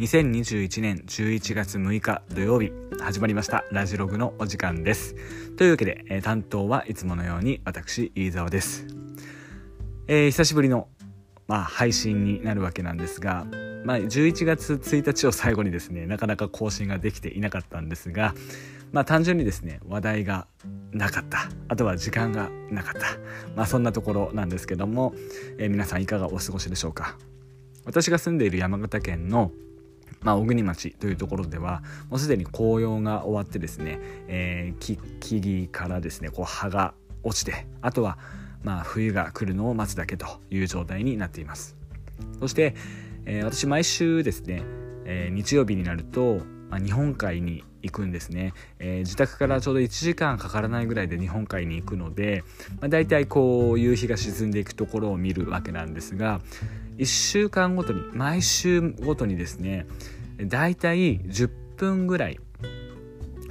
2021年11月6日土曜日始まりましたラジログのお時間です。というわけで、えー、担当はいつものように私飯沢です、えー、久しぶりのまあ配信になるわけなんですがまあ11月1日を最後にですねなかなか更新ができていなかったんですがまあ単純にですね話題がなかった。あとは時間がなかった。まあそんなところなんですけども、えー、皆さんいかがお過ごしでしょうか。私が住んでいる山形県のまあ、小国町というところではもうすでに紅葉が終わってですね、えー、木木々からですねこう葉が落ちてあとはまあ冬が来るのを待つだけという状態になっています。そして、えー、私毎週ですね、えー、日曜日になると、まあ、日本海に行くんですね、えー、自宅からちょうど1時間かからないぐらいで日本海に行くので、まあ、大体こう夕日が沈んでいくところを見るわけなんですが1週間ごとに毎週ごとにですね大体10分ぐらい、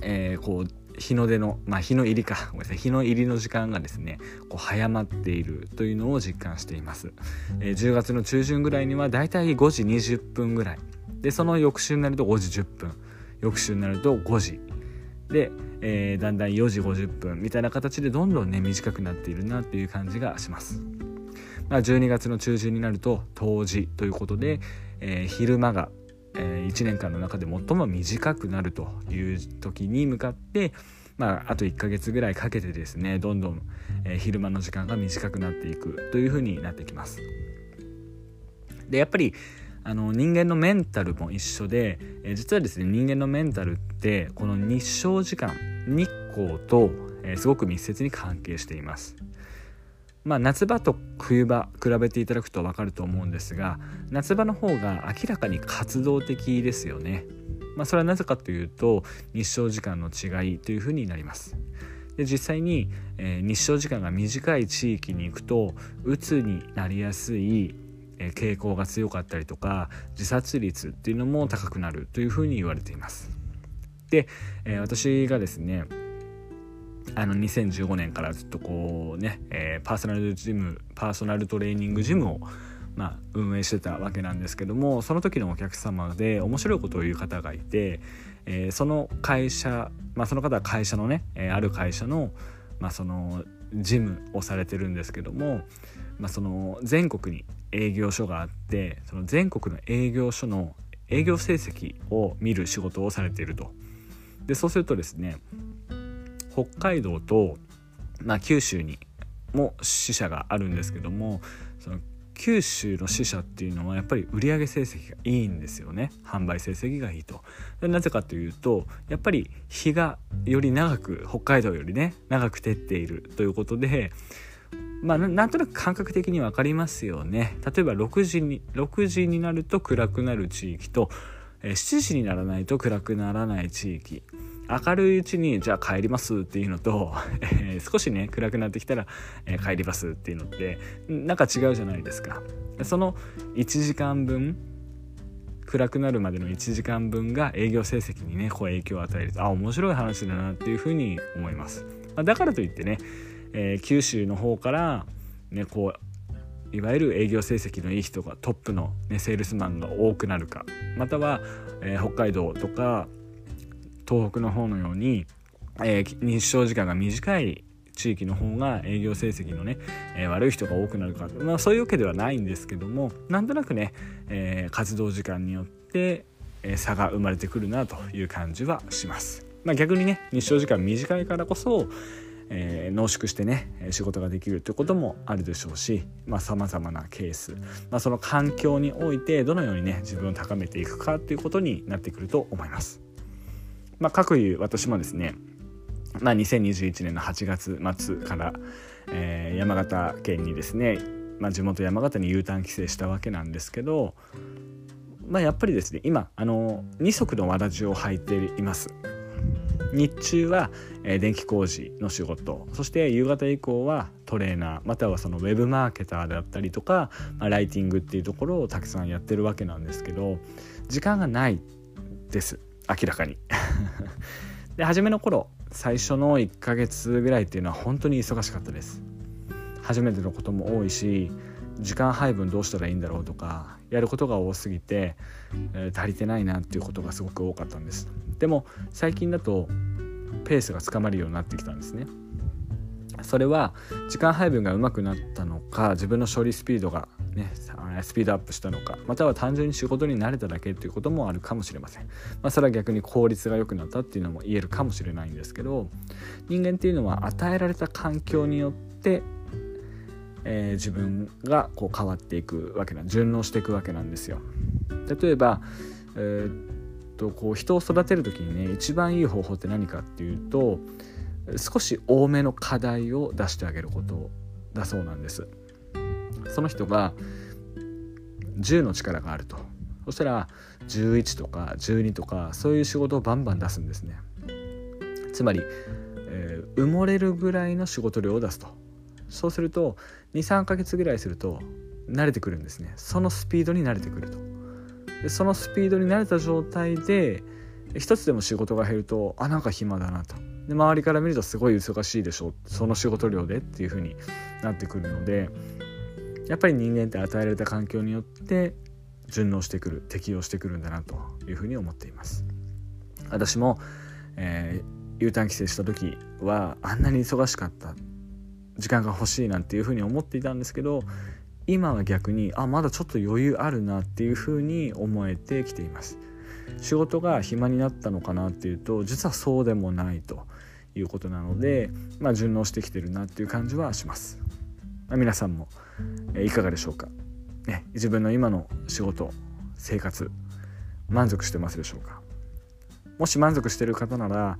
えー、こう日の出の、まあ、日の入りかごめんなさい日の入りの時間がですねこう早まっているというのを実感しています、えー、10月の中旬ぐらいには大体5時20分ぐらい。でその翌週になると5時10分。翌週になると5時。で、えー、だんだん4時50分みたいな形でどんどんね短くなっているなっていう感じがします。まあ、12月の中旬になると冬至ということで、えー、昼間が、えー、1年間の中で最も短くなるという時に向かって、まあ、あと1ヶ月ぐらいかけてですねどんどん、えー、昼間の時間が短くなっていくというふうになってきます。でやっぱりあの人間のメンタルも一緒で、えー、実はですね人間のメンタルってこの日照時間日光と、えー、すごく密接に関係しています。まあ、夏場と冬場比べていただくと分かると思うんですが夏場の方が明らかに活動的ですよね。まあ、それはなぜかというと日照時間の違いというふうになります。で実際に、えー、日照時間が短い地域に行くとうつになりやすいえ傾向が強かったりとか自殺率っていうのも高くなるというふうに言われています。で、えー、私がですねあの2015年からずっとこうね、えー、パーソナルジムパーソナルトレーニングジムをまあ、運営してたわけなんですけどもその時のお客様で面白いことを言う方がいて、えー、その会社、まあ、その方は会社のね、えー、ある会社の,、まあそのジムをされてるんですけども、まあ、その全国に営業所があってその全国の営業所の営業成績を見る仕事をされていると。でそうするとですね北海道と、まあ、九州にも支社があるんですけどもその九州の支社っていうのはやっぱり売上成績がいいんですよね。販売成績がいいと。なぜかというとやっぱり日がより長く北海道よりね長く照っているということでまあ、なんとなく感覚的に分かりますよね。例えば6時に6時になると暗くなる地域と7時にならないと暗くならない地域。明るいうちにじゃあ帰りますっていうのと、えー、少しね暗くなってきたら、えー、帰りますっていうのってなんか違うじゃないですか。その1時間分暗くなるまでの1時間分が営業成績にねこう影響を与えるとあ面白い話だなっていうふうに思います、ま、だからといってねえー、九州の方からねこういわゆる営業成績のいい人がトップの、ね、セールスマンが多くなるかまたは、えー、北海道とか東北の方のように、えー、日照時間が短い地域の方が営業成績のね、えー、悪い人が多くなるか、まあ、そういうわけではないんですけどもなんとなくね、えー、活動時間によって、えー、差が生まれてくるなという感じはします。まあ、逆にね日照時間短いからこそ、えー、濃縮してね仕事ができるということもあるでしょうしさまざ、まなケース、まあ、その環境においてどのようにね自分を高めていくかということになってくると思います。まあ、各いう私もですね、まあ、2021年の8月末から、えー、山形県にですね、まあ、地元山形に U ターン帰省したわけなんですけど、まあ、やっぱりですね今あの二足のわらじを履いています。日中は、えー、電気工事の仕事そして夕方以降はトレーナーまたはそのウェブマーケターであったりとか、まあ、ライティングっていうところをたくさんやってるわけなんですけど時間がないです明らかに。で初めの頃最初の1ヶ月ぐらいっていうのは本当に忙しかったです。初めてのことも多いし時間配分どうしたらいいんだろうとかやることが多すぎて、えー、足りてないなっていうことがすごく多かったんです。でも最近だとペースがつかまるようになってきたんですね。それは時間配分がうまくなったのか自分の処理スピードがねスピードアップしたのかまたは単純に仕事に慣れただけっていうこともあるかもしれません、まあ、それは逆に効率が良くなったっていうのも言えるかもしれないんですけど人間っていうのは与えられた環境によってえー、自分がこう変わっていくわけな順応していくわけなんですよ。例えば、えー、っとこう人を育てる時にね一番いい方法って何かっていうと少し多めの課題を出してあげることだそうなんです。その人が10の力があると。そしたら11とか12とかそういう仕事をバンバン出すんですね。つまり、えー、埋もれるぐらいの仕事量を出すと。そうすると23ヶ月ぐらいすると慣れてくるんですね。そのスピードに慣れてくると。でそのスピードに慣れた状態で一つでも仕事が減るとあなんか暇だなと。で周りから見るとすごい忙しいでしょその仕事量でっていう風になってくるのでやっぱり人間って与えられた環境によって順応してくる適応してくるんだなというふうに思っています。私も、えー、U ターン帰省した時はあんなに忙しかった時間が欲しいなんていうふうに思っていたんですけど今は逆にあまだちょっと余裕あるなっていうふうに思えてきています。仕事が暇になったのかなっていうと実はそうでもないということなので、まあ、順応してきてるなっていう感じはします、まあ、皆さんも、えいかがでしょうか、ね、自分の今の仕事生活満足してますでしょうか？もし満足してる方なら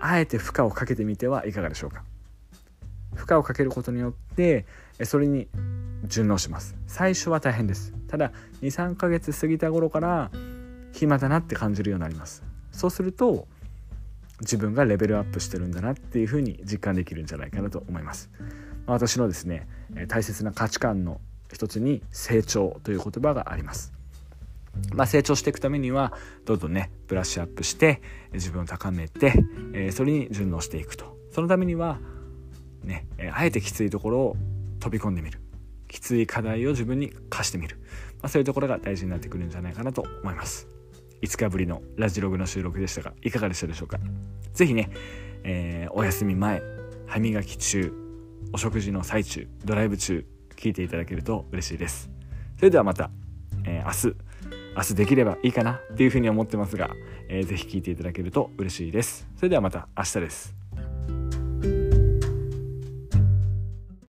あえて負荷をかけてみてはいかがでしょうか？負荷をかけることによってそれに順応します。最初は大変です。ただ23ヶ月過ぎた頃から暇だなって感じるようになります。そうすると自分がレベルアップしてるんだなっていうふうに実感できるんじゃないかなと思います。ま私のですね大切な価値観の一つに成長という言葉があります。まあ、成長していくためにはどんどんねブラッシュアップして自分を高めて、え、それに順応していくと。そのためにはね、あえてきついところを飛び込んでみる。きつい課題を自分に課してみる、まあ、そういうところが大事になってくるんじゃないかなと思います。5日ぶりのラジログの収録でしたがいかがでしたでしょうか？是非ね、えー、お休み前歯磨き中お食事の最中ドライブ中聞いていただけると嬉しいです。それではまた、えー、明日明日できればいいかなっていうふうに思ってますが、えー、ぜひ聞いていただけると嬉しいです。それではまた明日です。